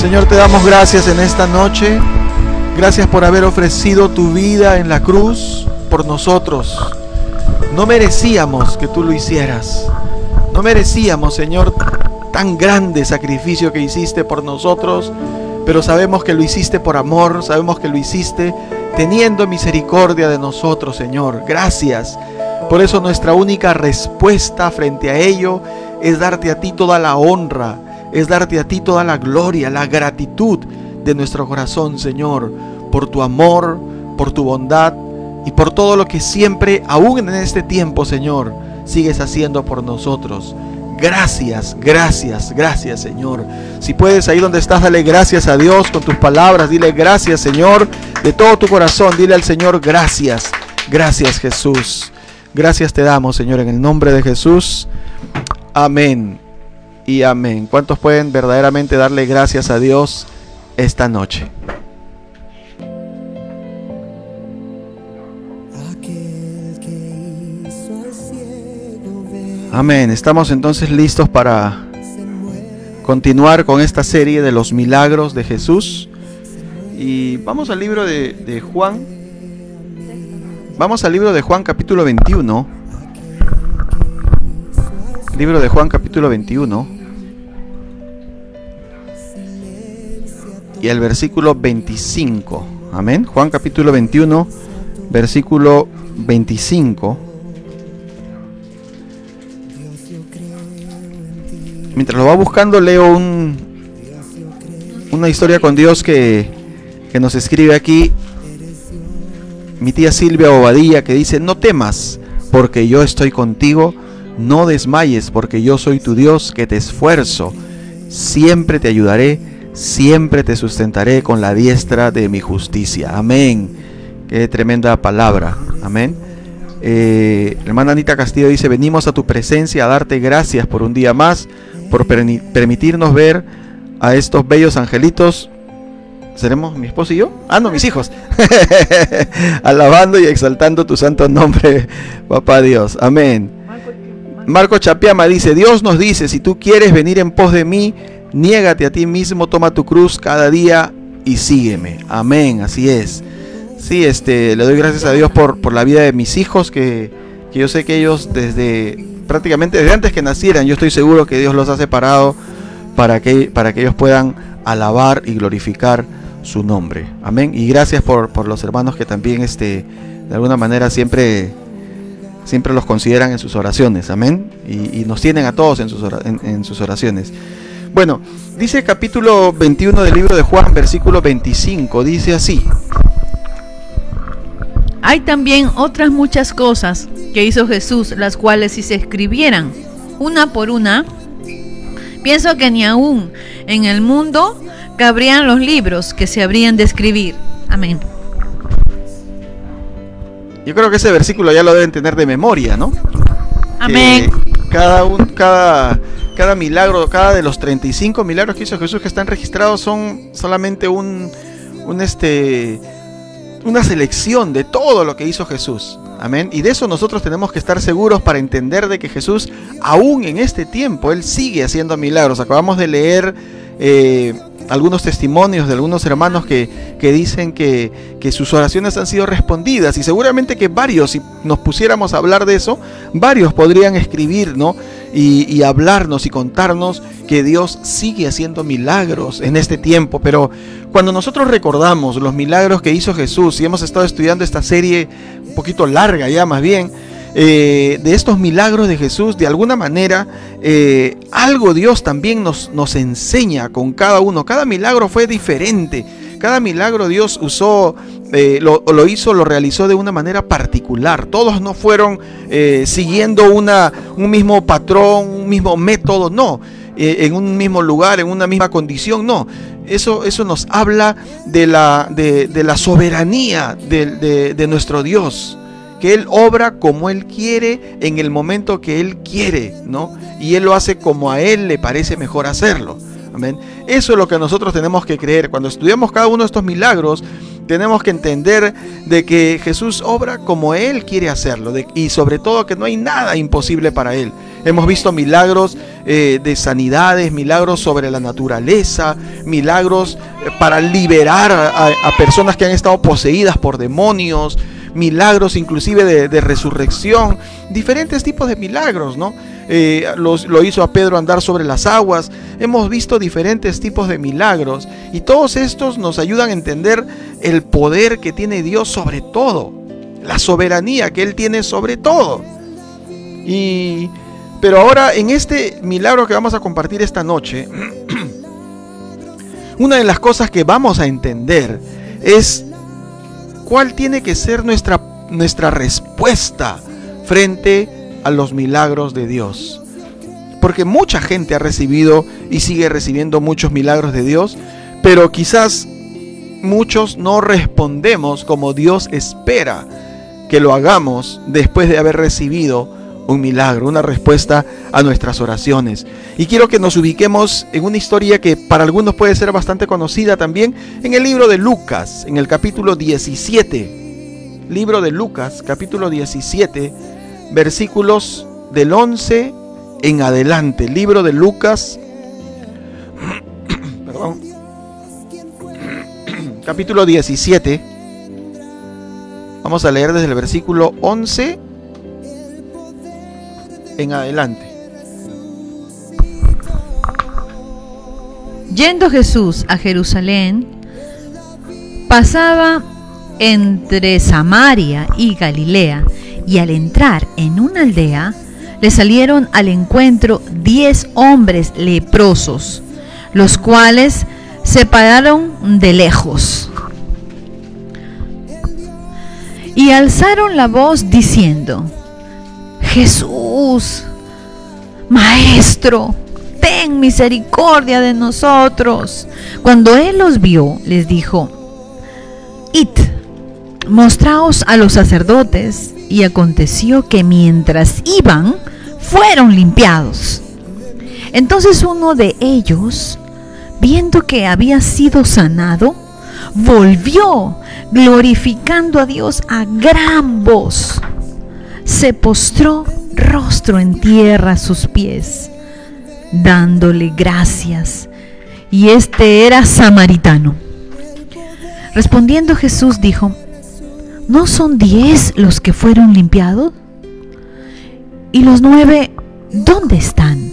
Señor, te damos gracias en esta noche. Gracias por haber ofrecido tu vida en la cruz por nosotros. No merecíamos que tú lo hicieras. No merecíamos, Señor, tan grande sacrificio que hiciste por nosotros, pero sabemos que lo hiciste por amor, sabemos que lo hiciste teniendo misericordia de nosotros, Señor. Gracias. Por eso nuestra única respuesta frente a ello es darte a ti toda la honra, es darte a ti toda la gloria, la gratitud de nuestro corazón, Señor, por tu amor, por tu bondad y por todo lo que siempre, aún en este tiempo, Señor, sigues haciendo por nosotros. Gracias, gracias, gracias Señor. Si puedes ahí donde estás, dale gracias a Dios con tus palabras. Dile gracias Señor de todo tu corazón. Dile al Señor gracias. Gracias Jesús. Gracias te damos Señor en el nombre de Jesús. Amén y amén. ¿Cuántos pueden verdaderamente darle gracias a Dios esta noche? Amén. Estamos entonces listos para continuar con esta serie de los milagros de Jesús. Y vamos al libro de, Juan. Vamos al libro de Juan capítulo 21. Libro de Juan capítulo 21. Y el versículo 25. Amén. Juan capítulo 21, versículo 25. mientras lo va buscando, leo un, una historia con Dios que, que nos escribe aquí mi tía Silvia Obadilla que dice, no temas, porque yo estoy contigo, no desmayes, porque yo soy tu Dios que te esfuerzo, siempre te ayudaré, siempre te sustentaré con la diestra de mi justicia. Amén. Qué tremenda palabra. Amén. Eh, hermana Anita Castillo dice, venimos a tu presencia a darte gracias por un día más por permitirnos ver a estos bellos angelitos. ¿Seremos mi esposo y yo? Ah, no, mis hijos. Alabando y exaltando tu santo nombre, papá Dios. Amén. Marco Chapiama dice, Dios nos dice, si tú quieres venir en pos de mí, niégate a ti mismo, toma tu cruz cada día y sígueme. Amén, así es. Sí, este, le doy gracias a Dios por, por la vida de mis hijos, que, que yo sé que ellos desde prácticamente desde antes que nacieran, yo estoy seguro que Dios los ha separado para que, para que ellos puedan alabar y glorificar su nombre. Amén. Y gracias por, por los hermanos que también este, de alguna manera siempre, siempre los consideran en sus oraciones. Amén. Y, nos tienen a todos en sus, en sus oraciones. Bueno, dice el capítulo 21 del libro de Juan, versículo 25, dice así. Hay también otras muchas cosas que hizo Jesús, las cuales si se escribieran una por una, pienso que ni aún en el mundo cabrían los libros que se habrían de escribir. Amén. Yo creo que ese versículo ya lo deben tener de memoria, ¿no? Amén. cada, un, cada, cada milagro, cada de los 35 milagros que hizo Jesús que están registrados son solamente un, un este una selección de todo lo que hizo Jesús. Amén. Y de eso nosotros tenemos que estar seguros para entender de que Jesús, aún en este tiempo, Él sigue haciendo milagros. Acabamos de leer eh, algunos testimonios de algunos hermanos que, que dicen que, que, sus oraciones han sido respondidas y seguramente que varios, si nos pusiéramos a hablar de eso, varios podrían escribir, ¿no? Y, y hablarnos y contarnos que Dios sigue haciendo milagros en este tiempo. Pero cuando nosotros recordamos los milagros que hizo Jesús y hemos estado estudiando esta serie un poquito larga ya más bien, eh, de estos milagros de Jesús, de alguna manera, eh, algo Dios también nos, nos enseña con cada uno. Cada milagro fue diferente. Cada milagro Dios usó, eh, lo, hizo, lo realizó de una manera particular. Todos no fueron siguiendo una, un mismo patrón, un mismo método, no. en un mismo lugar, en una misma condición, no. Eso, eso nos habla de la, de, la soberanía de nuestro Dios que Él obra como Él quiere en el momento que Él quiere, ¿no? Y Él lo hace como a Él le parece mejor hacerlo. Amén. Eso es lo que nosotros tenemos que creer. Cuando estudiamos cada uno de estos milagros, tenemos que entender de que Jesús obra como Él quiere hacerlo y sobre todo que no hay nada imposible para Él. Hemos visto milagros eh, de sanidades, milagros sobre la naturaleza, milagros eh, para liberar a, personas que han estado poseídas por demonios, milagros inclusive de, resurrección, diferentes tipos de milagros, ¿no? Eh, lo hizo a Pedro andar sobre las aguas, hemos visto diferentes tipos de milagros y todos estos nos ayudan a entender el poder que tiene Dios sobre todo, la soberanía que Él tiene sobre todo. Y pero ahora en este milagro que vamos a compartir esta noche, una de las cosas que vamos a entender es cuál tiene que ser nuestra, nuestra respuesta frente a los milagros de Dios. Porque mucha gente ha recibido y sigue recibiendo muchos milagros de Dios, pero quizás muchos no respondemos como Dios espera que lo hagamos después de haber recibido un milagro, una respuesta a nuestras oraciones. Y quiero que nos ubiquemos en una historia que para algunos puede ser bastante conocida también, en el libro de Lucas, en el capítulo 17. Libro de Lucas, capítulo 17, versículos del 11 en adelante. Libro de Lucas, perdón, capítulo 17. Vamos a leer desde el versículo 11 en adelante. Yendo Jesús a Jerusalén, pasaba entre Samaria y Galilea, y al entrar en una aldea, le salieron al encuentro diez hombres leprosos, los cuales se pararon de lejos. Y alzaron la voz diciendo, Jesús, Maestro, ten misericordia de nosotros. Cuando él los vio, les dijo, Id, mostraos a los sacerdotes. Y aconteció que mientras iban, fueron limpiados. Entonces uno de ellos, viendo que había sido sanado, volvió glorificando a Dios a gran voz se postró rostro en tierra a sus pies, dándole gracias. Y este era samaritano. Respondiendo Jesús dijo, ¿no son diez los que fueron limpiados? ¿Y los nueve dónde están?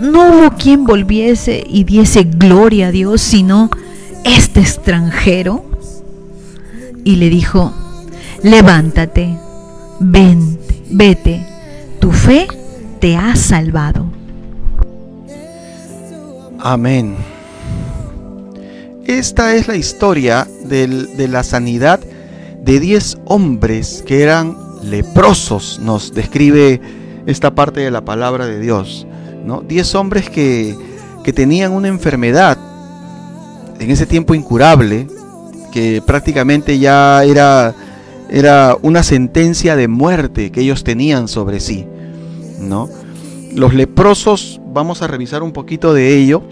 No hubo quien volviese y diese gloria a Dios, sino este extranjero. Y le dijo, levántate, ven, vete, tu fe te ha salvado. Amén. Esta es la historia de la sanidad de diez hombres que eran leprosos, nos describe esta parte de la palabra de Dios. ¿no? Diez hombres que, que tenían una enfermedad en ese tiempo incurable, que prácticamente ya era era una sentencia de muerte que ellos tenían sobre sí, ¿no? Los leprosos, vamos a revisar un poquito de ello,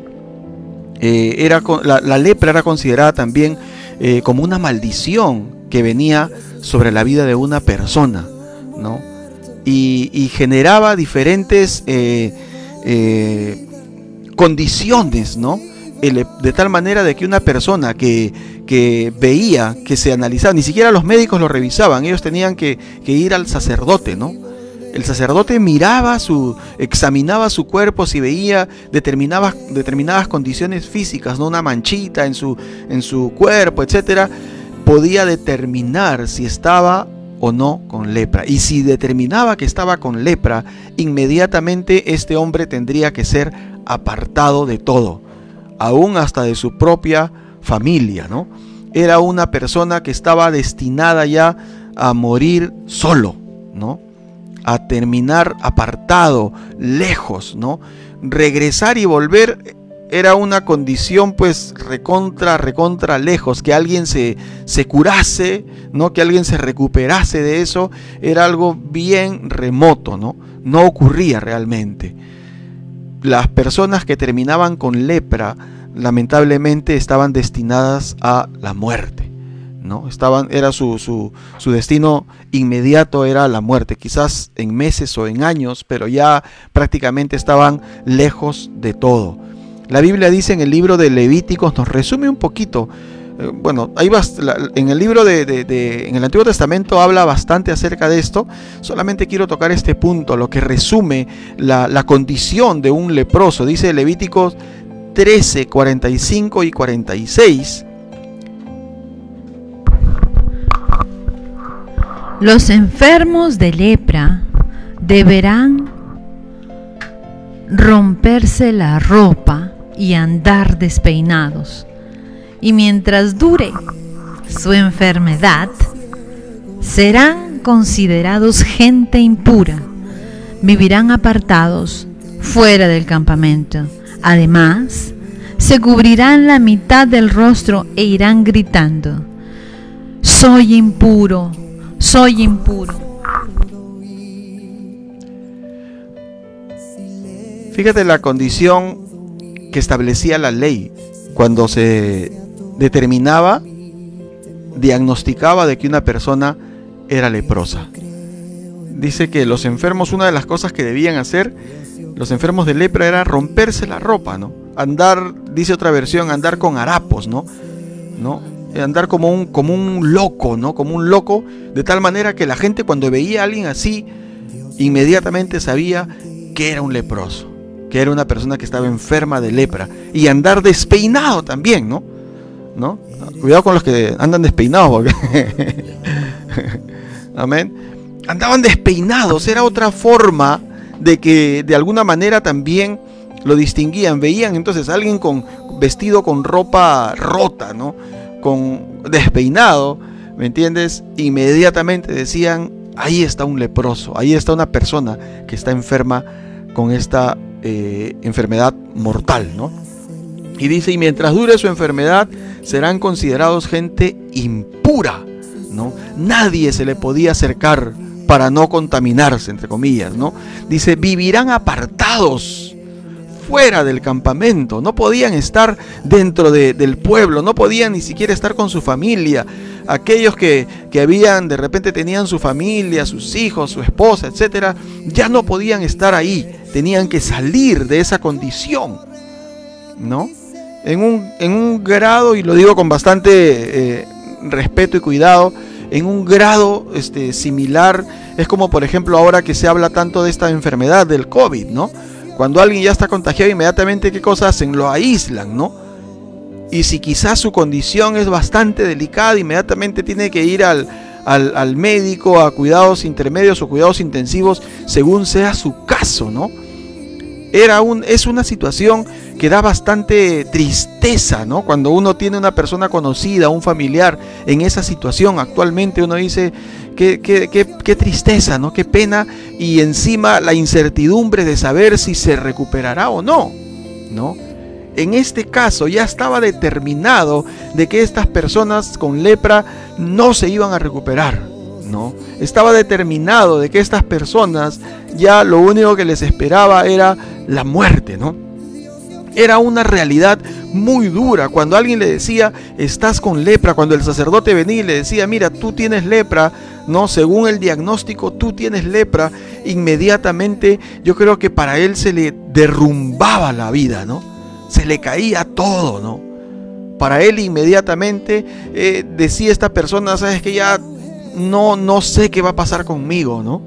eh, era, la, lepra era considerada también eh, como una maldición que venía sobre la vida de una persona, ¿no? Y, generaba diferentes eh, condiciones, ¿no? De tal manera de que una persona que, veía, que se analizaba, ni siquiera los médicos lo revisaban, ellos tenían que, ir al sacerdote, ¿no? El sacerdote miraba su, examinaba su cuerpo si veía determinadas, determinadas condiciones físicas, ¿no? Una manchita en su, en su cuerpo, etcétera, podía determinar si estaba o no con lepra. Y si determinaba que estaba con lepra, inmediatamente este hombre tendría que ser apartado de todo aún hasta de su propia familia, ¿no? Era una persona que estaba destinada ya a morir solo, ¿no? A terminar apartado, lejos, ¿no? Regresar y volver era una condición pues recontra, recontra lejos, que alguien se, se curase, ¿no? Que alguien se recuperase de eso, era algo bien remoto, ¿no? No ocurría realmente las personas que terminaban con lepra lamentablemente estaban destinadas a la muerte. ¿no? Estaban, era su, su, su, destino inmediato era la muerte, quizás en meses o en años, pero ya prácticamente estaban lejos de todo. La Biblia dice en el libro de Levíticos, nos resume un poquito, bueno, ahí en el libro de, de, en el Antiguo Testamento habla bastante acerca de esto, solamente quiero tocar este punto, lo que resume la, la condición de un leproso, dice Levíticos 13, 45 y 46 Los enfermos de lepra deberán romperse la ropa y andar despeinados. Y mientras dure su enfermedad, serán considerados gente impura. Vivirán apartados fuera del campamento. Además, se cubrirán la mitad del rostro e irán gritando, soy impuro, soy impuro. Fíjate la condición que establecía la ley cuando se determinaba, diagnosticaba de que una persona era leprosa. Dice que los enfermos, una de las cosas que debían hacer, los enfermos de lepra era romperse la ropa, ¿no? Andar, dice otra versión, andar con harapos, ¿no? ¿No? andar como un, como un loco, ¿no? Como un loco, de tal manera que la gente cuando veía a alguien así, inmediatamente sabía que era un leproso, que era una persona que estaba enferma de lepra. Y andar despeinado también, ¿no? ¿No? Cuidado con los que andan despeinados. Amén. Andaban despeinados, era otra forma de que de alguna manera también lo distinguían. Veían entonces a alguien con vestido con ropa rota, ¿no? con despeinado, ¿me entiendes? Inmediatamente decían, ahí está un leproso, ahí está una persona que está enferma con esta eh, enfermedad mortal, ¿no? Y dice, y mientras dure su enfermedad, serán considerados gente impura, ¿no? Nadie se le podía acercar para no contaminarse, entre comillas, ¿no? Dice, vivirán apartados fuera del campamento, no podían estar dentro del pueblo, no podían ni siquiera estar con su familia. Aquellos que, que habían, de repente tenían su familia, sus hijos, su esposa, etcétera, ya no podían estar ahí, tenían que salir de esa condición, ¿no? En un, en un grado, y lo digo con bastante eh, respeto y cuidado, en un grado este, similar, es como por ejemplo ahora que se habla tanto de esta enfermedad del COVID, ¿no? Cuando alguien ya está contagiado, inmediatamente, ¿qué cosas hacen? Lo aíslan, ¿no? Y si quizás su condición es bastante delicada, inmediatamente tiene que ir al, al, médico a cuidados intermedios o cuidados intensivos, según sea su caso, ¿no? Era un, es una situación que da bastante tristeza, ¿no? Cuando uno tiene una persona conocida, un familiar en esa situación, actualmente uno dice, qué, tristeza, ¿no? Qué pena y encima la incertidumbre de saber si se recuperará o no, ¿no? En este caso ya estaba determinado de que estas personas con lepra no se iban a recuperar, Estaba determinado de que estas personas ya lo único que les esperaba era la muerte, ¿no? Era una realidad muy dura. Cuando alguien le decía, estás con lepra, cuando el sacerdote venía y le decía, mira, tú tienes lepra, no, según el diagnóstico, tú tienes lepra, inmediatamente yo creo que para él se le derrumbaba la vida, ¿no? Se le caía todo, ¿no? Para él inmediatamente eh, decía esta persona, sabes que ya no, no sé qué va a pasar conmigo, ¿no?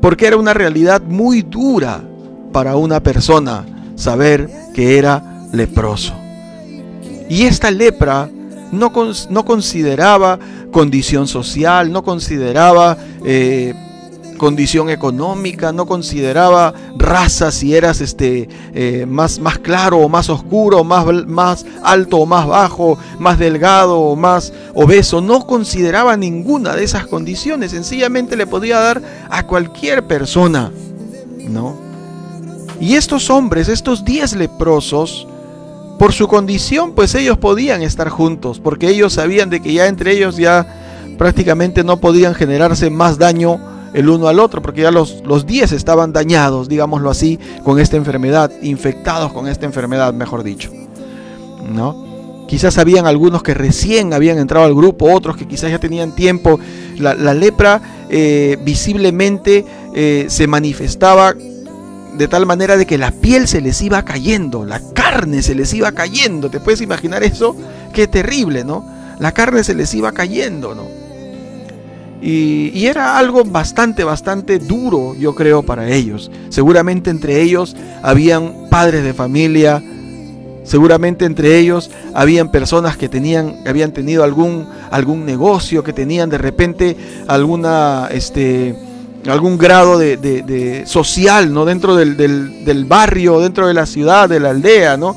Porque era una realidad muy dura para una persona saber que era leproso. Y esta lepra no, no consideraba condición social, no consideraba eh, condición económica, no consideraba raza, si eras este, eh, más, más claro o más oscuro, más, más alto o más bajo, más delgado o más obeso, no consideraba ninguna de esas condiciones, sencillamente le podía dar a cualquier persona, ¿no? Y estos hombres, estos diez leprosos, por su condición, pues ellos podían estar juntos, porque ellos sabían de que ya entre ellos ya prácticamente no podían generarse más daño el uno al otro, porque ya los, los diez estaban dañados, digámoslo así, con esta enfermedad, infectados con esta enfermedad, mejor dicho. ¿No? Quizás habían algunos que recién habían entrado al grupo, otros que quizás ya tenían tiempo. La, lepra eh, visiblemente eh, se manifestaba de tal manera de que la piel se les iba cayendo, la carne se les iba cayendo. ¿Te puedes imaginar eso? Qué terrible, ¿no? La carne se les iba cayendo, ¿no? Y, era algo bastante, bastante duro, yo creo, para ellos. Seguramente entre ellos habían padres de familia, Seguramente entre ellos habían personas que tenían, habían tenido algún, algún negocio, que tenían de repente alguna, este, algún grado de, social, ¿no? Dentro del, barrio, dentro de la ciudad, de la aldea, ¿no?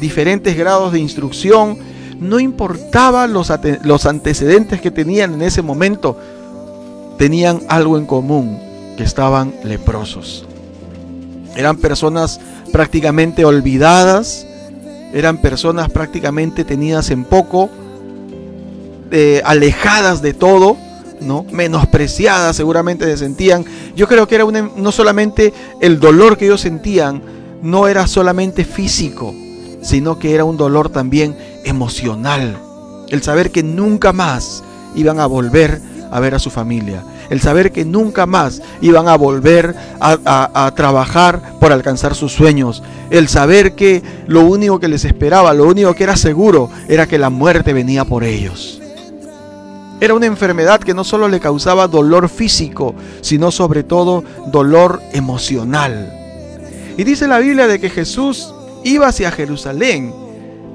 diferentes grados de instrucción. No importaba los, antecedentes que tenían en ese momento, tenían algo en común, que estaban leprosos. Eran personas prácticamente olvidadas, eran personas prácticamente tenidas en poco, eh, alejadas de todo, ¿no? menospreciadas seguramente se sentían. Yo creo que era no solamente el dolor que ellos sentían, no era solamente físico, sino que era un dolor también emocional. El saber que nunca más iban a volver a ver a su familia. El saber que nunca más iban a volver a, trabajar por alcanzar sus sueños. El saber que lo único que les esperaba, lo único que era seguro, era que la muerte venía por ellos. Era una enfermedad que no solo le causaba dolor físico, sino sobre todo dolor emocional. Y dice la Biblia de que Jesús iba hacia Jerusalén,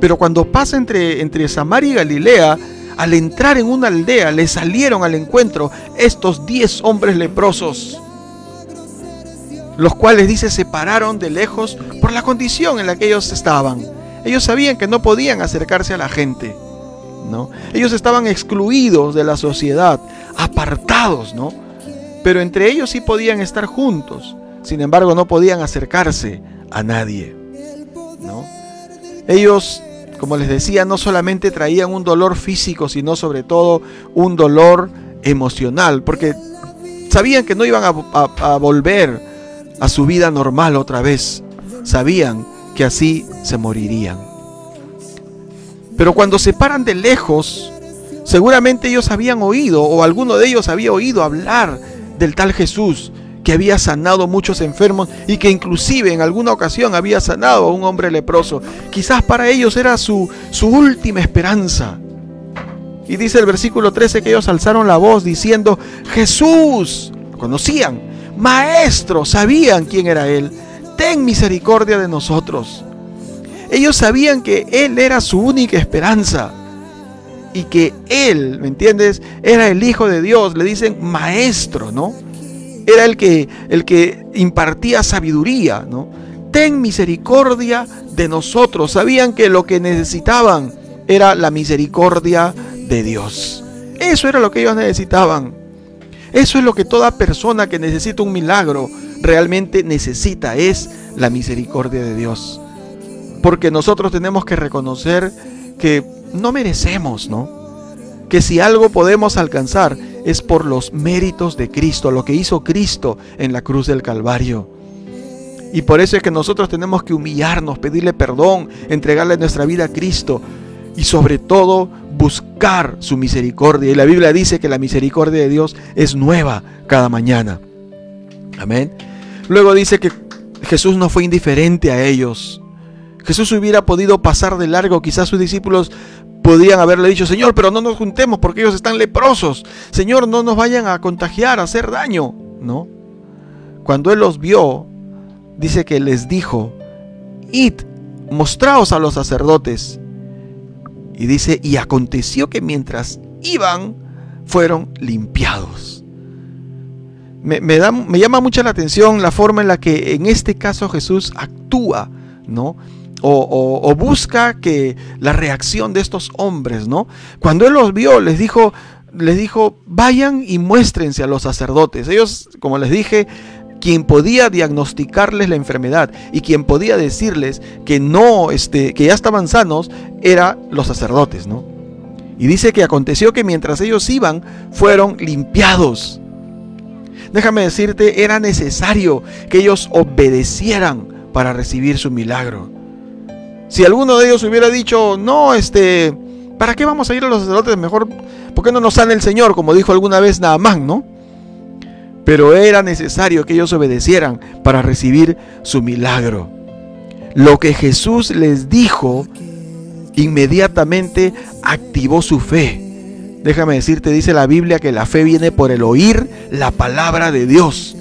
pero cuando pasa entre, entre Samaria y Galilea, al entrar en una aldea le salieron al encuentro estos diez hombres leprosos, los cuales dice se pararon de lejos por la condición en la que ellos estaban. Ellos sabían que no podían acercarse a la gente, ¿no? Ellos estaban excluidos de la sociedad, apartados, ¿no? Pero entre ellos sí podían estar juntos. Sin embargo, no podían acercarse a nadie, ¿no? Ellos como les decía, no solamente traían un dolor físico, sino sobre todo un dolor emocional, porque sabían que no iban a, volver a su vida normal otra vez, sabían que así se morirían. Pero cuando se paran de lejos, seguramente ellos habían oído, o alguno de ellos había oído hablar del tal Jesús, que había sanado muchos enfermos y que inclusive en alguna ocasión había sanado a un hombre leproso. Quizás para ellos era su, su última esperanza. Y dice el versículo 13 que ellos alzaron la voz diciendo, Jesús, lo conocían, maestro, sabían quién era Él, ten misericordia de nosotros. Ellos sabían que Él era su única esperanza y que Él, ¿me entiendes? Era el Hijo de Dios. Le dicen maestro, ¿no? Era el que, el que impartía sabiduría, ¿no? Ten misericordia de nosotros. Sabían que lo que necesitaban era la misericordia de Dios. Eso era lo que ellos necesitaban. Eso es lo que toda persona que necesita un milagro realmente necesita, es la misericordia de Dios. Porque nosotros tenemos que reconocer que no merecemos, ¿no? Que si algo podemos alcanzar es por los méritos de Cristo, lo que hizo Cristo en la cruz del Calvario. Y por eso es que nosotros tenemos que humillarnos, pedirle perdón, entregarle nuestra vida a Cristo y sobre todo buscar su misericordia. Y la Biblia dice que la misericordia de Dios es nueva cada mañana. Amén. Luego dice que Jesús no fue indiferente a ellos. Jesús hubiera podido pasar de largo, quizás sus discípulos Podrían haberle dicho, Señor, pero no nos juntemos porque ellos están leprosos. Señor, no nos vayan a contagiar, a hacer daño. No. Cuando Él los vio, dice que les dijo, id, mostraos a los sacerdotes. Y dice, y aconteció que mientras iban, fueron limpiados. Me llama mucho la atención la forma en la que en este caso Jesús actúa, ¿no? O, busca que la reacción de estos hombres, ¿no? Cuando él los vio, les dijo, les dijo, vayan y muéstrense a los sacerdotes. Ellos, como les dije, quien podía diagnosticarles la enfermedad y quien podía decirles que no, este, que ya estaban sanos, era los sacerdotes, ¿no? Y dice que aconteció que mientras ellos iban, fueron limpiados. Déjame decirte, era necesario que ellos obedecieran para recibir su milagro. Si alguno de ellos hubiera dicho, no, este, ¿para qué vamos a ir a los sacerdotes? Mejor, ¿por qué no nos sale el Señor? Como dijo alguna vez Naamán, ¿no? Pero era necesario que ellos obedecieran para recibir su milagro. Lo que Jesús les dijo inmediatamente activó su fe. Déjame decirte, dice la Biblia que la fe viene por el oír la palabra de Dios.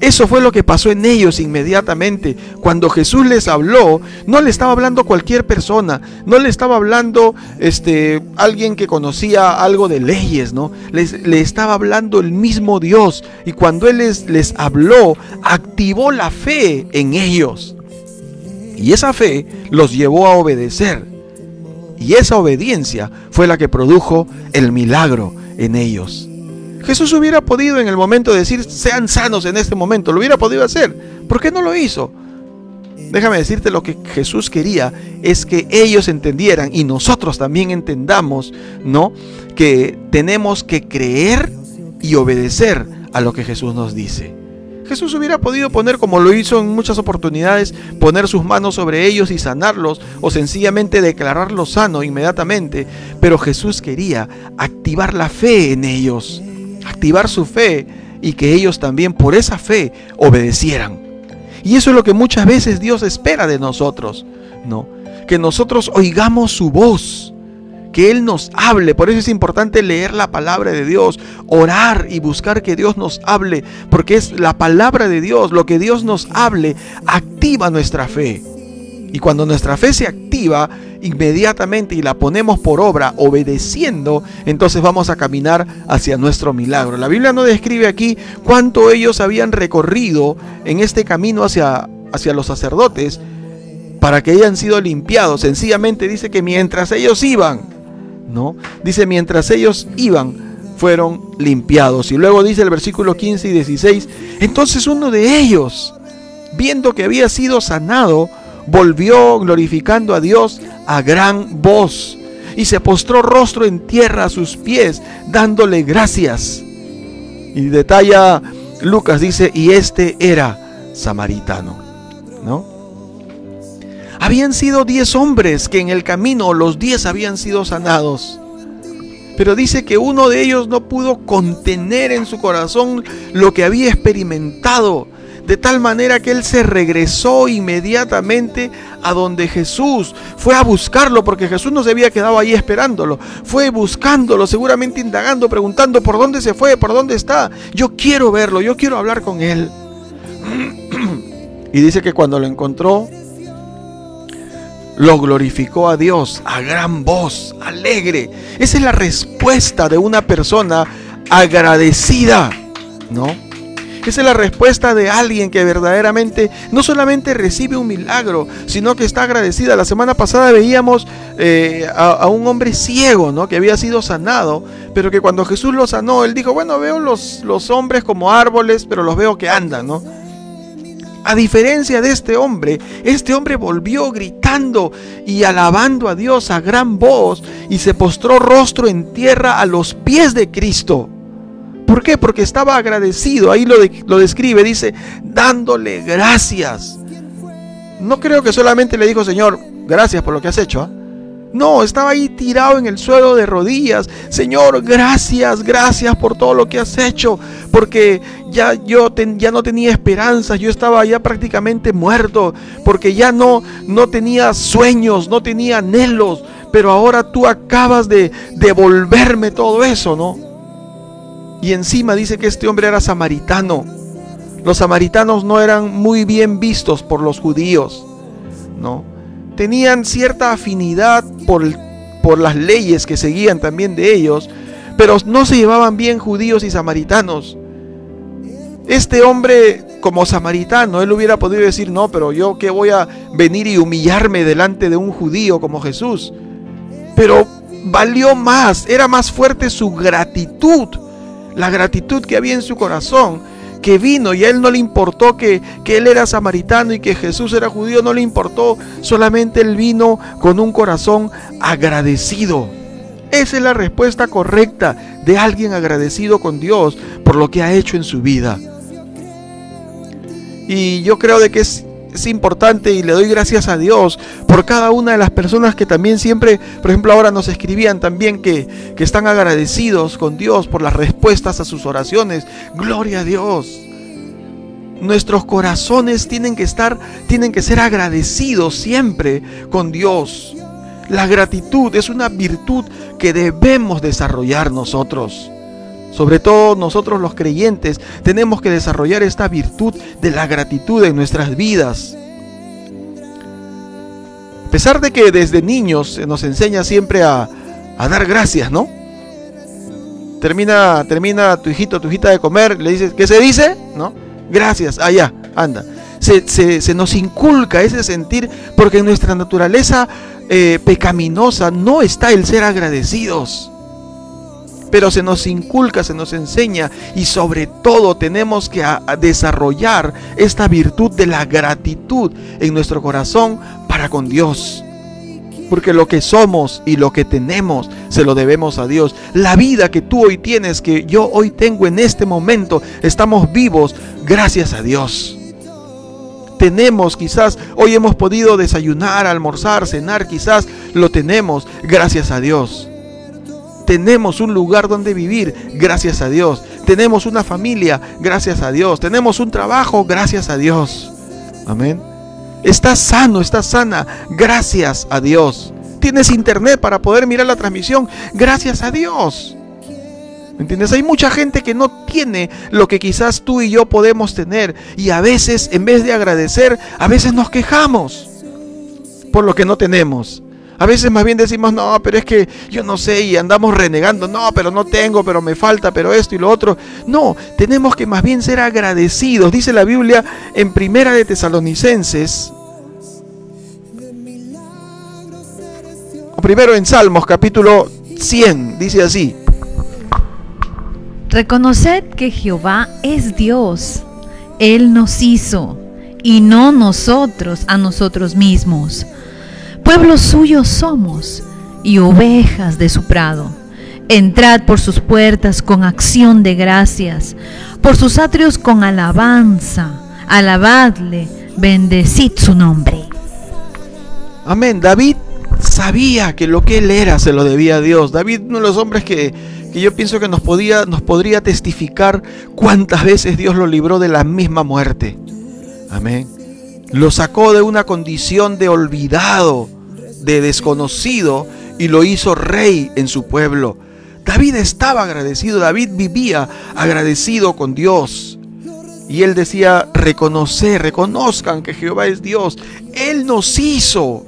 Eso fue lo que pasó en ellos inmediatamente. Cuando Jesús les habló, no le estaba hablando cualquier persona, no le estaba hablando este, alguien que conocía algo de leyes, ¿no? Les, le estaba hablando el mismo Dios. Y cuando Él les, les habló, activó la fe en ellos. Y esa fe los llevó a obedecer. Y esa obediencia fue la que produjo el milagro en ellos. Jesús hubiera podido en el momento decir, sean sanos en este momento, lo hubiera podido hacer. ¿Por qué no lo hizo? Déjame decirte lo que Jesús quería es que ellos entendieran y nosotros también entendamos, ¿no? Que tenemos que creer y obedecer a lo que Jesús nos dice. Jesús hubiera podido poner, como lo hizo en muchas oportunidades, poner sus manos sobre ellos y sanarlos o sencillamente declararlos sano inmediatamente, pero Jesús quería activar la fe en ellos activar su fe y que ellos también por esa fe obedecieran. Y eso es lo que muchas veces Dios espera de nosotros, ¿no? Que nosotros oigamos su voz, que Él nos hable. Por eso es importante leer la palabra de Dios, orar y buscar que Dios nos hable, porque es la palabra de Dios, lo que Dios nos hable, activa nuestra fe. Y cuando nuestra fe se activa inmediatamente y la ponemos por obra obedeciendo, entonces vamos a caminar hacia nuestro milagro. La Biblia no describe aquí cuánto ellos habían recorrido en este camino hacia, hacia los sacerdotes para que hayan sido limpiados. Sencillamente dice que mientras ellos iban, ¿no? Dice mientras ellos iban, fueron limpiados. Y luego dice el versículo 15 y 16, entonces uno de ellos, viendo que había sido sanado, volvió glorificando a Dios a gran voz y se postró rostro en tierra a sus pies, dándole gracias. Y detalla Lucas, dice, y este era samaritano, ¿no? Habían sido diez hombres que en el camino los diez habían sido sanados. Pero dice que uno de ellos no pudo contener en su corazón lo que había experimentado de tal manera que él se regresó inmediatamente a donde Jesús fue a buscarlo, porque Jesús no se había quedado ahí esperándolo, fue buscándolo, seguramente indagando, preguntando por dónde se fue, por dónde está. Yo quiero verlo, yo quiero hablar con él. Y dice que cuando lo encontró, lo glorificó a Dios a gran voz, alegre. Esa es la respuesta de una persona agradecida, ¿no? Esa es la respuesta de alguien que verdaderamente no solamente recibe un milagro, sino que está agradecida. La semana pasada veíamos eh, a, un hombre ciego, ¿no? Que había sido sanado, pero que cuando Jesús lo sanó, él dijo, bueno, veo los, los hombres como árboles, pero los veo que andan, ¿no? A diferencia de este hombre, este hombre volvió gritando y alabando a Dios a gran voz y se postró rostro en tierra a los pies de Cristo. ¿Por qué? Porque estaba agradecido. Ahí lo, lo describe, dice, dándole gracias. No creo que solamente le dijo, Señor, gracias por lo que has hecho. ¿ah?". No, estaba ahí tirado en el suelo de rodillas. Señor, gracias, gracias por todo lo que has hecho. Porque ya yo ya no tenía esperanza, yo estaba ya prácticamente muerto. Porque ya no, no tenía sueños, no tenía anhelos. Pero ahora tú acabas de devolverme todo eso, ¿no? Y encima dice que este hombre era samaritano. Los samaritanos no eran muy bien vistos por los judíos, ¿no? Tenían cierta afinidad por, por las leyes que seguían también de ellos, pero no se llevaban bien judíos y samaritanos. Este hombre como samaritano, él hubiera podido decir, no, pero yo que voy a venir y humillarme delante de un judío como Jesús. Pero valió más, era más fuerte su gratitud la gratitud que había en su corazón, que vino y a él no le importó que, que, él era samaritano y que Jesús era judío, no le importó, solamente él vino con un corazón agradecido. Esa es la respuesta correcta de alguien agradecido con Dios por lo que ha hecho en su vida. Y yo creo de que es, es importante y le doy gracias a Dios por cada una de las personas que también siempre, por ejemplo, ahora nos escribían también que, que están agradecidos con Dios por las respuestas a sus oraciones. Gloria a Dios. Nuestros corazones tienen que estar, tienen que ser agradecidos siempre con Dios. La gratitud es una virtud que debemos desarrollar nosotros. Sobre todo nosotros los creyentes tenemos que desarrollar esta virtud de la gratitud en nuestras vidas. A pesar de que desde niños se nos enseña siempre a, dar gracias, ¿no? Termina, termina tu hijito, tu hijita de comer, le dices, ¿qué se dice? ¿No? Gracias, allá, anda. Se, nos inculca ese sentir porque en nuestra naturaleza eh, pecaminosa no está el ser agradecidos pero se nos inculca, se nos enseña y sobre todo tenemos que desarrollar esta virtud de la gratitud en nuestro corazón para con Dios. Porque lo que somos y lo que tenemos se lo debemos a Dios. La vida que tú hoy tienes, que yo hoy tengo en este momento, estamos vivos gracias a Dios tenemos, quizás hoy hemos podido desayunar, almorzar, cenar, quizás lo tenemos gracias a Dios. Tenemos un lugar donde vivir, gracias a Dios. Tenemos una familia, gracias a Dios. Tenemos un trabajo, gracias a Dios. Amén. Estás sano, estás sana, gracias a Dios. Tienes internet para poder mirar la transmisión, gracias a Dios. ¿Me entiendes? Hay mucha gente que no tiene lo que quizás tú y yo podemos tener. Y a veces, en vez de agradecer, a veces nos quejamos por lo que no tenemos. A veces más bien decimos, no, pero es que yo no sé y andamos renegando, no, pero no tengo, pero me falta, pero esto y lo otro. No, tenemos que más bien ser agradecidos. Dice la Biblia en Primera de Tesalonicenses, o primero en Salmos capítulo 100, dice así. Reconoced que Jehová es Dios. Él nos hizo y no nosotros a nosotros mismos. Pueblo suyo somos y ovejas de su prado. Entrad por sus puertas con acción de gracias, por sus atrios con alabanza. Alabadle, bendecid su nombre. Amén. David sabía que lo que él era se lo debía a Dios. David, uno de los hombres que, que yo pienso que nos, podía, nos podría testificar cuántas veces Dios lo libró de la misma muerte. Amén. Lo sacó de una condición de olvidado, de desconocido, y lo hizo rey en su pueblo. David estaba agradecido, David vivía agradecido con Dios. Y él decía, reconocer, reconozcan que Jehová es Dios. Él nos hizo.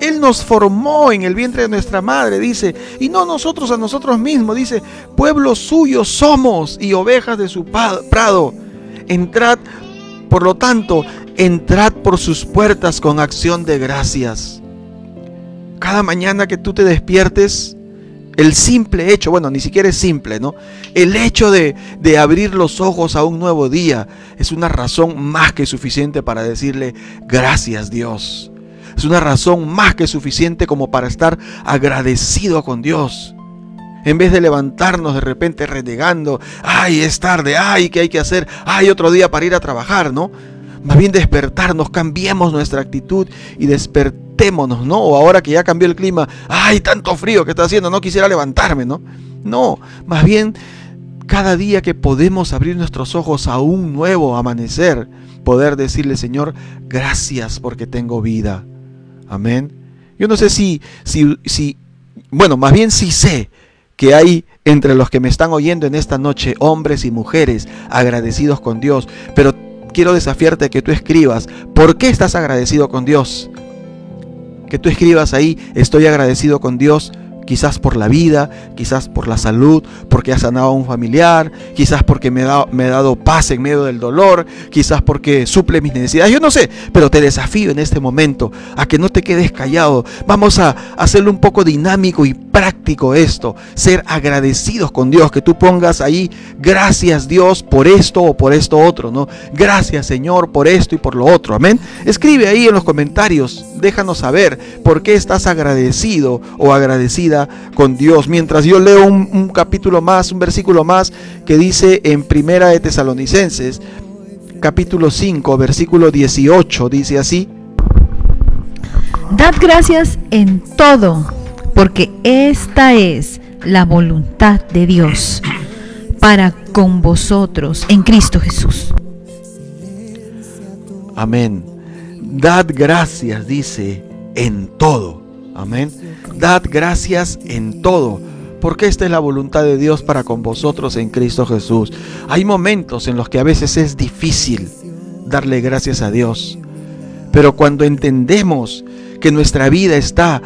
Él nos formó en el vientre de nuestra madre, dice, y no nosotros a nosotros mismos, dice, pueblo suyo somos y ovejas de su prado. Entrad, por lo tanto, entrad por sus puertas con acción de gracias. Cada mañana que tú te despiertes, el simple hecho, bueno, ni siquiera es simple, ¿no? El hecho de, de, abrir los ojos a un nuevo día es una razón más que suficiente para decirle gracias Dios. Es una razón más que suficiente como para estar agradecido con Dios. En vez de levantarnos de repente renegando, ay, es tarde, ay, ¿qué hay que hacer? Ay, otro día para ir a trabajar, ¿no? Más bien despertarnos, cambiemos nuestra actitud y despertémonos, ¿no? O ahora que ya cambió el clima, ay, tanto frío que está haciendo, no quisiera levantarme, ¿no? No, más bien cada día que podemos abrir nuestros ojos a un nuevo amanecer, poder decirle, Señor, gracias porque tengo vida. Amén. Yo no sé si, si, si, bueno, más bien sí sé que hay entre los que me están oyendo en esta noche hombres y mujeres agradecidos con Dios, pero quiero desafiarte que tú escribas, ¿por qué estás agradecido con Dios? Que tú escribas ahí, estoy agradecido con Dios quizás por la vida, quizás por la salud, porque ha sanado a un familiar, quizás porque me, da, me he dado paz en medio del dolor, quizás porque suple mis necesidades, yo no sé, pero te desafío en este momento a que no te quedes callado. Vamos a hacerlo un poco dinámico y práctico esto, ser agradecidos con Dios, que tú pongas ahí, gracias Dios por esto o por esto otro, ¿no? Gracias Señor por esto y por lo otro, amén. Escribe ahí en los comentarios, déjanos saber por qué estás agradecido o agradecida con Dios. Mientras yo leo un, capítulo más, un versículo más que dice en Primera de Tesalonicenses, capítulo 5, versículo 18, dice así. Dad gracias en todo, porque esta es la voluntad de Dios para con vosotros en Cristo Jesús. Amén. Dad gracias, dice, en todo. Amén. Dad gracias en todo porque esta es la voluntad de Dios para con vosotros en Cristo Jesús. Hay momentos en los que a veces es difícil darle gracias a Dios, pero cuando entendemos que nuestra vida está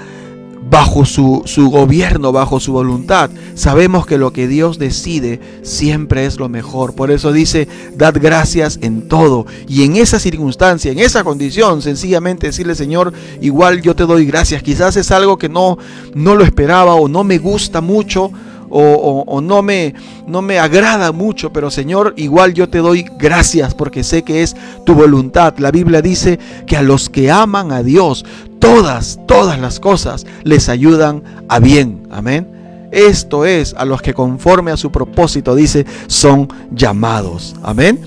bajo su, su, gobierno, bajo su voluntad, sabemos que lo que Dios decide siempre es lo mejor. Por eso dice, dad gracias en todo. Y en esa circunstancia, en esa condición, sencillamente decirle, Señor, igual yo te doy gracias. Quizás es algo que no, no lo esperaba o no me gusta mucho o, no, me, no me agrada mucho, pero Señor, igual yo te doy gracias porque sé que es tu voluntad. La Biblia dice que a los que aman a Dios, todas, todas las cosas les ayudan a bien. Amén. Esto es a los que conforme a su propósito, dice, son llamados. Amén.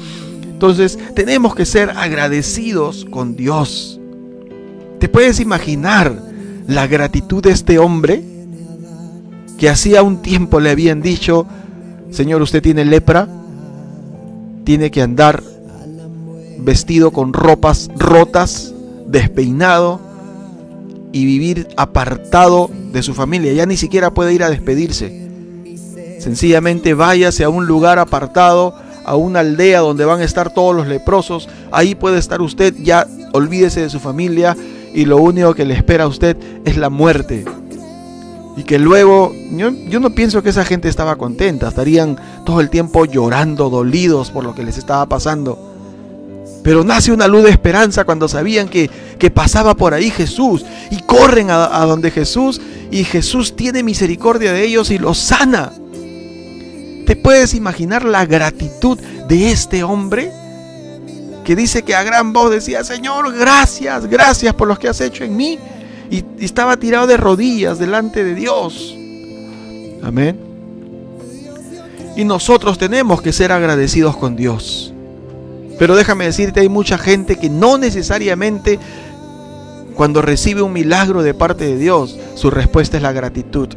Entonces tenemos que ser agradecidos con Dios. ¿Te puedes imaginar la gratitud de este hombre? que hacía un tiempo le habían dicho, Señor, usted tiene lepra, tiene que andar vestido con ropas rotas, despeinado y vivir apartado de su familia. Ya ni siquiera puede ir a despedirse. Sencillamente váyase a un lugar apartado, a una aldea donde van a estar todos los leprosos. Ahí puede estar usted, ya olvídese de su familia y lo único que le espera a usted es la muerte. Y que luego, yo, no pienso que esa gente estaba contenta, estarían todo el tiempo llorando, dolidos por lo que les estaba pasando. Pero nace una luz de esperanza cuando sabían que, que pasaba por ahí Jesús y corren a, donde Jesús y Jesús tiene misericordia de ellos y los sana. ¿Te puedes imaginar la gratitud de este hombre? Que dice que a gran voz decía, Señor, gracias, gracias por lo que has hecho en mí y, estaba tirado de rodillas delante de Dios. Amén. Y nosotros tenemos que ser agradecidos con Dios. Pero déjame decirte, hay mucha gente que no necesariamente cuando recibe un milagro de parte de Dios, su respuesta es la gratitud.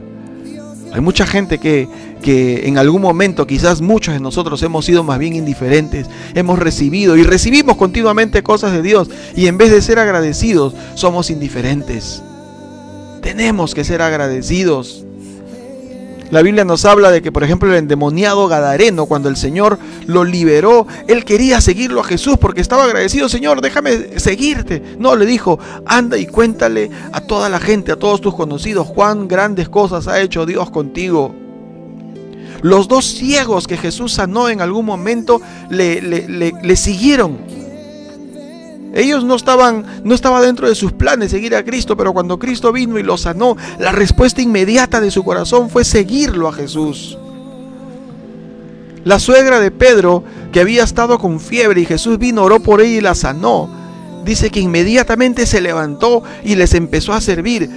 Hay mucha gente que, que, en algún momento, quizás muchos de nosotros hemos sido más bien indiferentes, hemos recibido y recibimos continuamente cosas de Dios y en vez de ser agradecidos, somos indiferentes. Tenemos que ser agradecidos. La Biblia nos habla de que, por ejemplo, el endemoniado Gadareno, cuando el Señor lo liberó, él quería seguirlo a Jesús porque estaba agradecido, Señor, déjame seguirte. No, le dijo, anda y cuéntale a toda la gente, a todos tus conocidos, cuán grandes cosas ha hecho Dios contigo. Los dos ciegos que Jesús sanó en algún momento le, le siguieron ellos no estaban, no estaba dentro de sus planes seguir a Cristo, pero cuando Cristo vino y los sanó, la respuesta inmediata de su corazón fue seguirlo a Jesús. La suegra de Pedro, que había estado con fiebre y Jesús vino, oró por ella y la sanó, dice que inmediatamente se levantó y les empezó a servir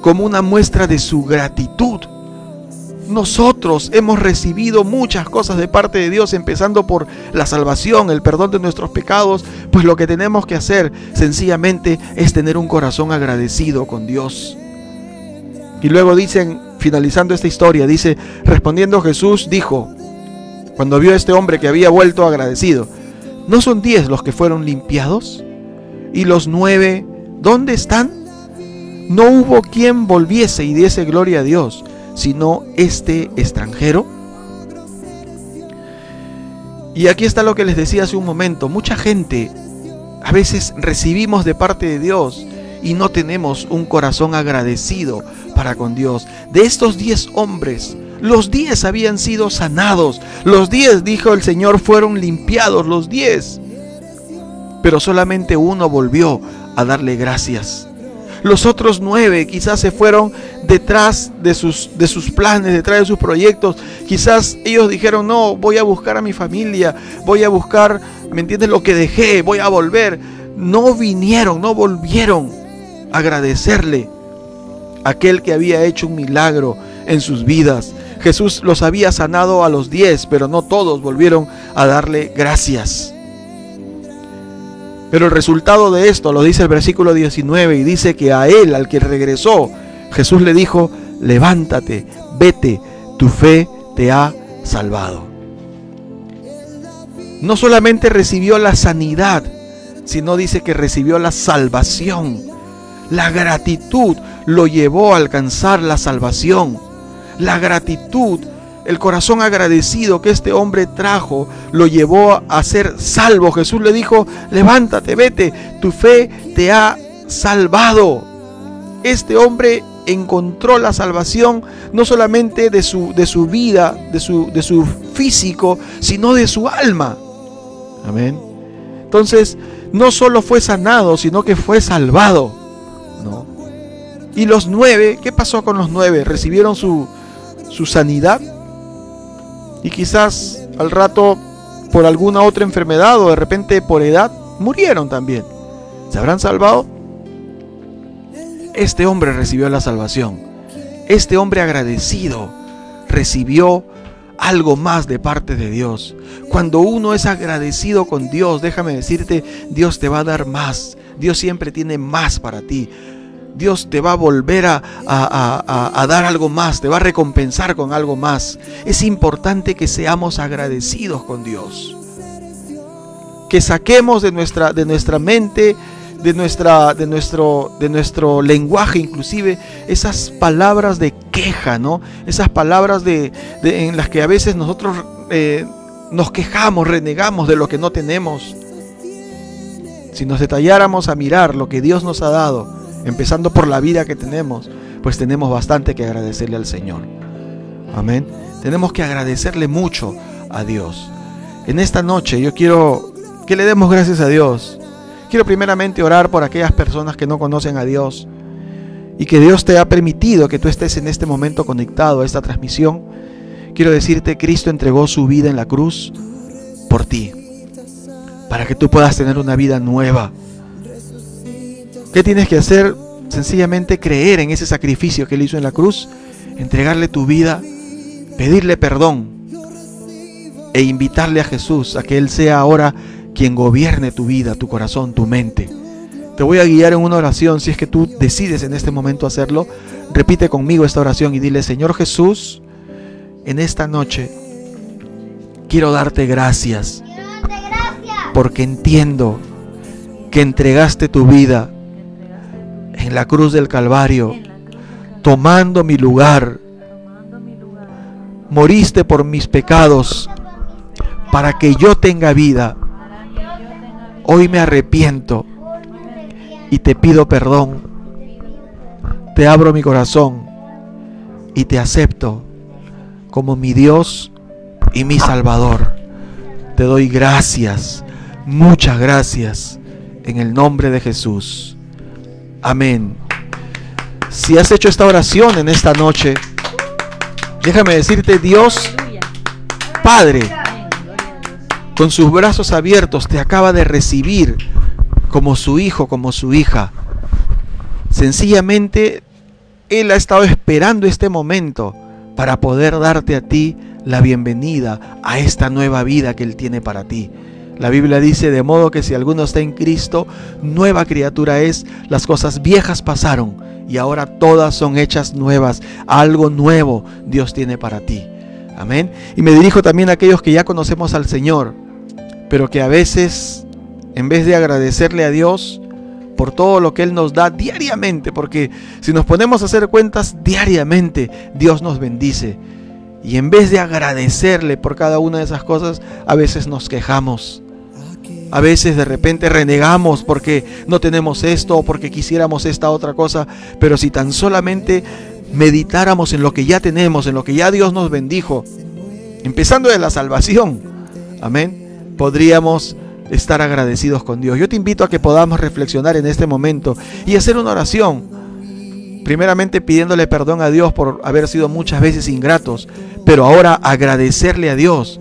como una muestra de su gratitud. Nosotros hemos recibido muchas cosas de parte de Dios, empezando por la salvación, el perdón de nuestros pecados, pues lo que tenemos que hacer sencillamente es tener un corazón agradecido con Dios. Y luego dicen, finalizando esta historia, dice, respondiendo Jesús dijo, cuando vio a este hombre que había vuelto agradecido, ¿no son diez los que fueron limpiados? ¿Y los nueve, dónde están? No hubo quien volviese y diese gloria a Dios sino este extranjero? Y aquí está lo que les decía hace un momento. Mucha gente a veces recibimos de parte de Dios y no tenemos un corazón agradecido para con Dios. De estos diez hombres, los diez habían sido sanados. Los diez, dijo el Señor, fueron limpiados, los diez. Pero solamente uno volvió a darle gracias. Los otros nueve quizás se fueron detrás de sus, de sus planes, detrás de sus proyectos. Quizás ellos dijeron, no, voy a buscar a mi familia, voy a buscar, ¿me entiendes? Lo que dejé, voy a volver. No vinieron, no volvieron a agradecerle a aquel que había hecho un milagro en sus vidas. Jesús los había sanado a los diez, pero no todos volvieron a darle gracias. Pero el resultado de esto lo dice el versículo 19 y dice que a él, al que regresó, Jesús le dijo, levántate, vete, tu fe te ha salvado. No solamente recibió la sanidad, sino dice que recibió la salvación. La gratitud lo llevó a alcanzar la salvación. La gratitud el corazón agradecido que este hombre trajo lo llevó a ser salvo. Jesús le dijo, levántate, vete, tu fe te ha salvado. Este hombre encontró la salvación no solamente de su, de su vida, de su, de su físico, sino de su alma. Amén. Entonces, no solo fue sanado, sino que fue salvado. ¿no? Y los nueve, ¿qué pasó con los nueve? ¿Recibieron su, su sanidad? Y quizás al rato por alguna otra enfermedad o de repente por edad murieron también. ¿Se habrán salvado? Este hombre recibió la salvación. Este hombre agradecido recibió algo más de parte de Dios. Cuando uno es agradecido con Dios, déjame decirte, Dios te va a dar más. Dios siempre tiene más para ti. Dios te va a volver a, dar algo más, te va a recompensar con algo más. Es importante que seamos agradecidos con Dios. Que saquemos de nuestra, de nuestra mente, de, nuestra, de, nuestro, de nuestro lenguaje inclusive, esas palabras de queja, ¿no? Esas palabras de, en las que a veces nosotros eh, nos quejamos, renegamos de lo que no tenemos. Si nos detalláramos a mirar lo que Dios nos ha dado, empezando por la vida que tenemos, pues tenemos bastante que agradecerle al Señor. Amén. Tenemos que agradecerle mucho a Dios. En esta noche yo quiero que le demos gracias a Dios. Quiero primeramente orar por aquellas personas que no conocen a Dios y que Dios te ha permitido que tú estés en este momento conectado a esta transmisión. Quiero decirte, Cristo entregó su vida en la cruz por ti, para que tú puedas tener una vida nueva, ¿Qué tienes que hacer? Sencillamente creer en ese sacrificio que Él hizo en la cruz, entregarle tu vida, pedirle perdón e invitarle a Jesús a que Él sea ahora quien gobierne tu vida, tu corazón, tu mente. Te voy a guiar en una oración, si es que tú decides en este momento hacerlo, repite conmigo esta oración y dile, Señor Jesús, en esta noche quiero darte gracias, porque entiendo que entregaste tu vida en la cruz del Calvario, tomando mi lugar. Moriste por mis pecados para que yo tenga vida. Hoy me arrepiento y te pido perdón. Te abro mi corazón y te acepto como mi Dios y mi Salvador. Te doy gracias, muchas gracias, en el nombre de Jesús. Amén. Si has hecho esta oración en esta noche, déjame decirte, Dios Padre, con sus brazos abiertos te acaba de recibir como su hijo, como su hija. Sencillamente, Él ha estado esperando este momento para poder darte a ti la bienvenida a esta nueva vida que Él tiene para ti. La Biblia dice, de modo que si alguno está en Cristo, nueva criatura es, las cosas viejas pasaron y ahora todas son hechas nuevas. Algo nuevo Dios tiene para ti. Amén. Y me dirijo también a aquellos que ya conocemos al Señor, pero que a veces, en vez de agradecerle a Dios por todo lo que Él nos da diariamente, porque si nos ponemos a hacer cuentas diariamente, Dios nos bendice. Y en vez de agradecerle por cada una de esas cosas, a veces nos quejamos. A veces de repente renegamos porque no tenemos esto o porque quisiéramos esta otra cosa. Pero si tan solamente meditáramos en lo que ya tenemos, en lo que ya Dios nos bendijo, empezando de la salvación, amén, podríamos estar agradecidos con Dios. Yo te invito a que podamos reflexionar en este momento y hacer una oración primeramente pidiéndole perdón a Dios por haber sido muchas veces ingratos, pero ahora agradecerle a Dios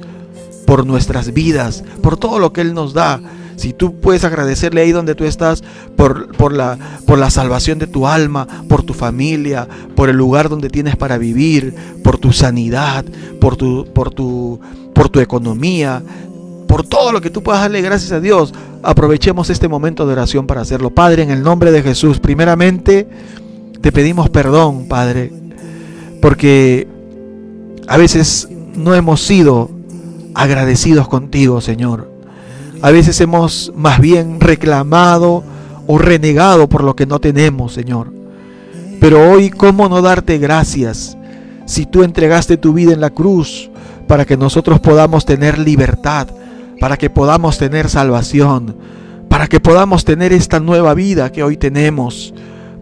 por nuestras vidas, por todo lo que Él nos da. Si tú puedes agradecerle ahí donde tú estás por, por, la, por la salvación de tu alma, por tu familia, por el lugar donde tienes para vivir, por tu sanidad, por tu, por tu, por tu economía, por todo lo que tú puedas darle gracias a Dios, aprovechemos este momento de oración para hacerlo. Padre, en el nombre de Jesús, primeramente te pedimos perdón, Padre, porque a veces no hemos sido agradecidos contigo, Señor. A veces hemos más bien reclamado o renegado por lo que no tenemos, Señor. Pero hoy, ¿cómo no darte gracias si tú entregaste tu vida en la cruz para que nosotros podamos tener libertad, para que podamos tener salvación, para que podamos tener esta nueva vida que hoy tenemos?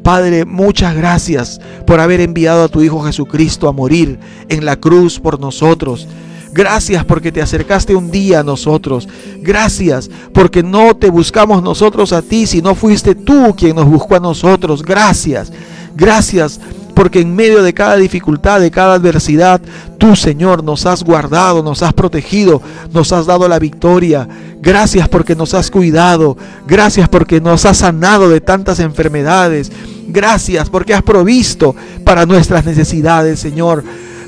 Padre, muchas gracias por haber enviado a tu Hijo Jesucristo a morir en la cruz por nosotros. Gracias porque te acercaste un día a nosotros. Gracias porque no te buscamos nosotros a ti, sino fuiste tú quien nos buscó a nosotros. Gracias. Gracias porque en medio de cada dificultad, de cada adversidad, tú Señor nos has guardado, nos has protegido, nos has dado la victoria. Gracias porque nos has cuidado, gracias porque nos has sanado de tantas enfermedades. Gracias porque has provisto para nuestras necesidades, Señor.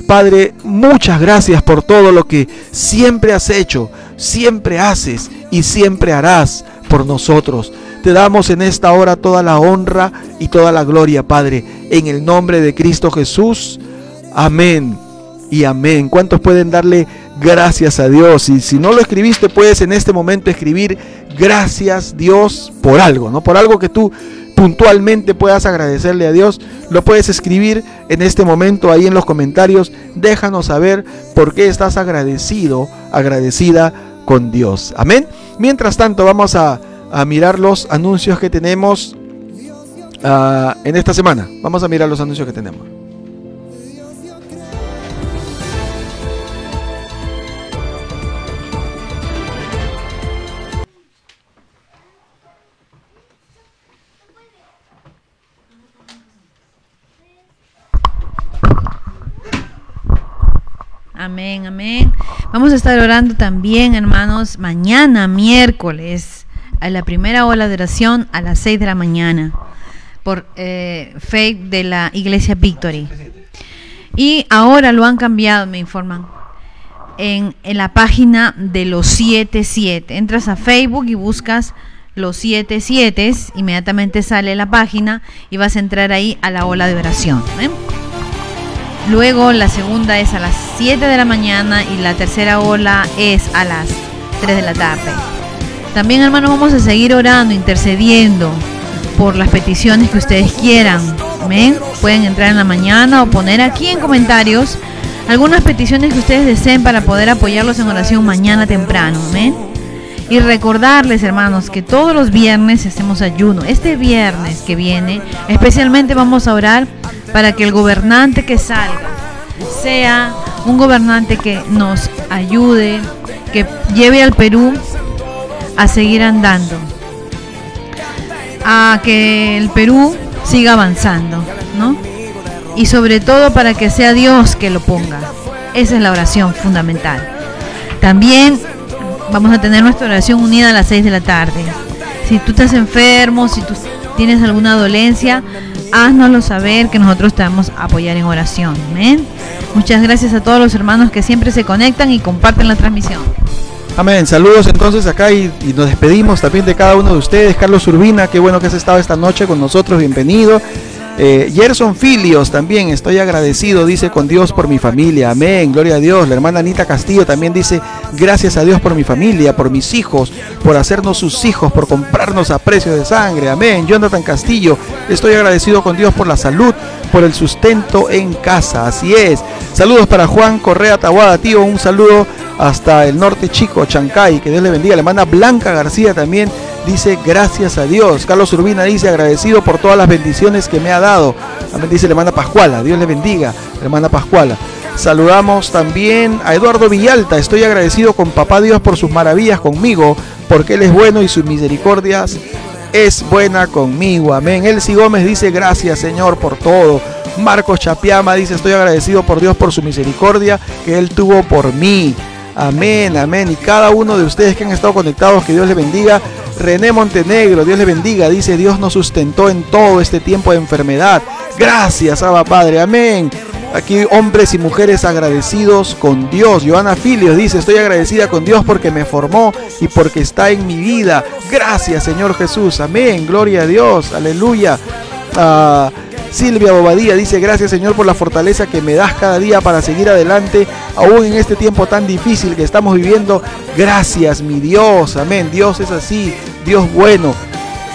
Padre, muchas gracias por todo lo que siempre has hecho, siempre haces y siempre harás por nosotros. Te damos en esta hora toda la honra y toda la gloria, Padre, en el nombre de Cristo Jesús. Amén y amén. ¿Cuántos pueden darle gracias a Dios? Y si no lo escribiste, puedes en este momento escribir gracias Dios por algo, ¿no? Por algo que tú puntualmente puedas agradecerle a Dios, lo puedes escribir en este momento ahí en los comentarios. Déjanos saber por qué estás agradecido, agradecida con Dios. Amén. Mientras tanto, vamos a, mirar los anuncios que tenemos ah, en esta semana. Vamos a mirar los anuncios que tenemos. Amén, amén. Vamos a estar orando también, hermanos, mañana, miércoles, a la primera ola de oración a las 6 de la mañana, por eh, fe de la Iglesia Victory. Y ahora lo han cambiado, me informan, en, la página de los 77. Entras a Facebook y buscas los 77, inmediatamente sale la página y vas a entrar ahí a la ola de oración. Luego la segunda es a las 7 de la mañana y la tercera ola es a las 3 de la tarde. También hermanos vamos a seguir orando, intercediendo por las peticiones que ustedes quieran. ¿Amén? Pueden entrar en la mañana o poner aquí en comentarios algunas peticiones que ustedes deseen para poder apoyarlos en oración mañana temprano. Amén. Y recordarles, hermanos, que todos los viernes hacemos ayuno. Este viernes que viene, especialmente vamos a orar para que el gobernante que salga sea un gobernante que nos ayude, que lleve al Perú a seguir andando, a que el Perú siga avanzando, ¿no? Y sobre todo para que sea Dios que lo ponga. Esa es la oración fundamental. También vamos a tener nuestra oración unida a las 6 de la tarde. Si tú estás enfermo, si tú tienes alguna dolencia, haznoslo saber que nosotros te vamos a apoyar en oración. Amén. Muchas gracias a todos los hermanos que siempre se conectan y comparten la transmisión. Amén. Saludos entonces acá y, y, nos despedimos también de cada uno de ustedes. Carlos Urbina, qué bueno que has estado esta noche con nosotros. Bienvenido. Eh, Gerson Filios también, estoy agradecido, dice con Dios por mi familia. Amén, gloria a Dios. La hermana Anita Castillo también dice, gracias a Dios por mi familia, por mis hijos, por hacernos sus hijos, por comprarnos a precio de sangre. Amén. Jonathan Castillo, estoy agradecido con Dios por la salud, por el sustento en casa. Así es. Saludos para Juan Correa Tahuada, tío. Un saludo hasta el norte chico, Chancay. Que Dios le bendiga. La hermana Blanca García también dice gracias a Dios. Carlos Urbina dice agradecido por todas las bendiciones que me ha dado. También dice la hermana Pascuala. Dios le bendiga, hermana Pascuala. Saludamos también a Eduardo Villalta. Estoy agradecido con Papá Dios por sus maravillas conmigo, porque Él es bueno y sus misericordias es buena conmigo. Amén. Elsie Gómez dice gracias Señor por todo. Marcos Chapiama dice estoy agradecido por Dios por su misericordia que Él tuvo por mí. Amén, amén. Y cada uno de ustedes que han estado conectados, que Dios les bendiga. René Montenegro, Dios le bendiga. Dice, Dios nos sustentó en todo este tiempo de enfermedad. Gracias, Abba Padre. Amén. Aquí hombres y mujeres agradecidos con Dios. Joana Filios dice, estoy agradecida con Dios porque me formó y porque está en mi vida. Gracias Señor Jesús. Amén. Gloria a Dios. Aleluya. Ah, Silvia Bobadilla dice, gracias Señor por la fortaleza que me das cada día para seguir adelante, aún en este tiempo tan difícil que estamos viviendo. Gracias, mi Dios. Amén. Dios es así, Dios bueno.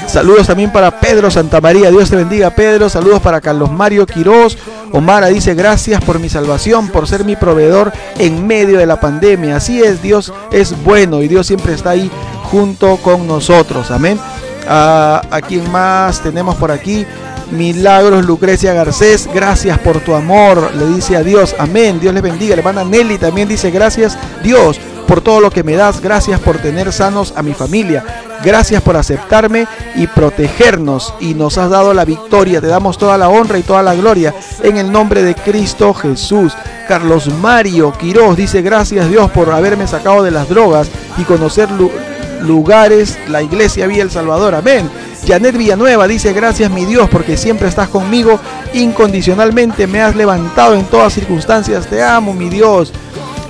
Saludos también para Pedro Santamaría. Dios te bendiga, Pedro. Saludos para Carlos Mario Quiroz. Omara dice, gracias por mi salvación, por ser mi proveedor en medio de la pandemia. Así es, Dios es bueno y Dios siempre está ahí junto con nosotros. Amén. Ah, ¿A quién más tenemos por aquí? Milagros Lucrecia Garcés, gracias por tu amor, le dice a Dios, amén, Dios le bendiga. Hermana Nelly también dice, gracias Dios por todo lo que me das, gracias por tener sanos a mi familia, gracias por aceptarme y protegernos y nos has dado la victoria, te damos toda la honra y toda la gloria en el nombre de Cristo Jesús. Carlos Mario Quiroz dice, gracias Dios por haberme sacado de las drogas y conocer lugares, la iglesia Vía El Salvador, amén. Janet Villanueva dice, gracias mi Dios porque siempre estás conmigo incondicionalmente, me has levantado en todas circunstancias, te amo mi Dios.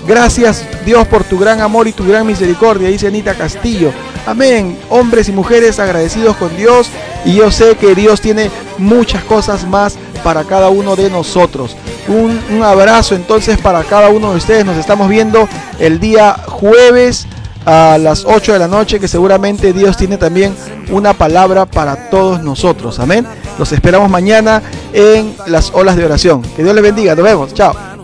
Gracias Dios por tu gran amor y tu gran misericordia, dice Anita Castillo. Amén. Hombres y mujeres agradecidos con Dios y yo sé que Dios tiene muchas cosas más para cada uno de nosotros. Un, un abrazo entonces para cada uno de ustedes. Nos estamos viendo el día jueves a las 8 de la noche, que seguramente Dios tiene también una palabra para todos nosotros. Amén. Los esperamos mañana en las olas de oración. Que Dios les bendiga. Nos vemos. Chao.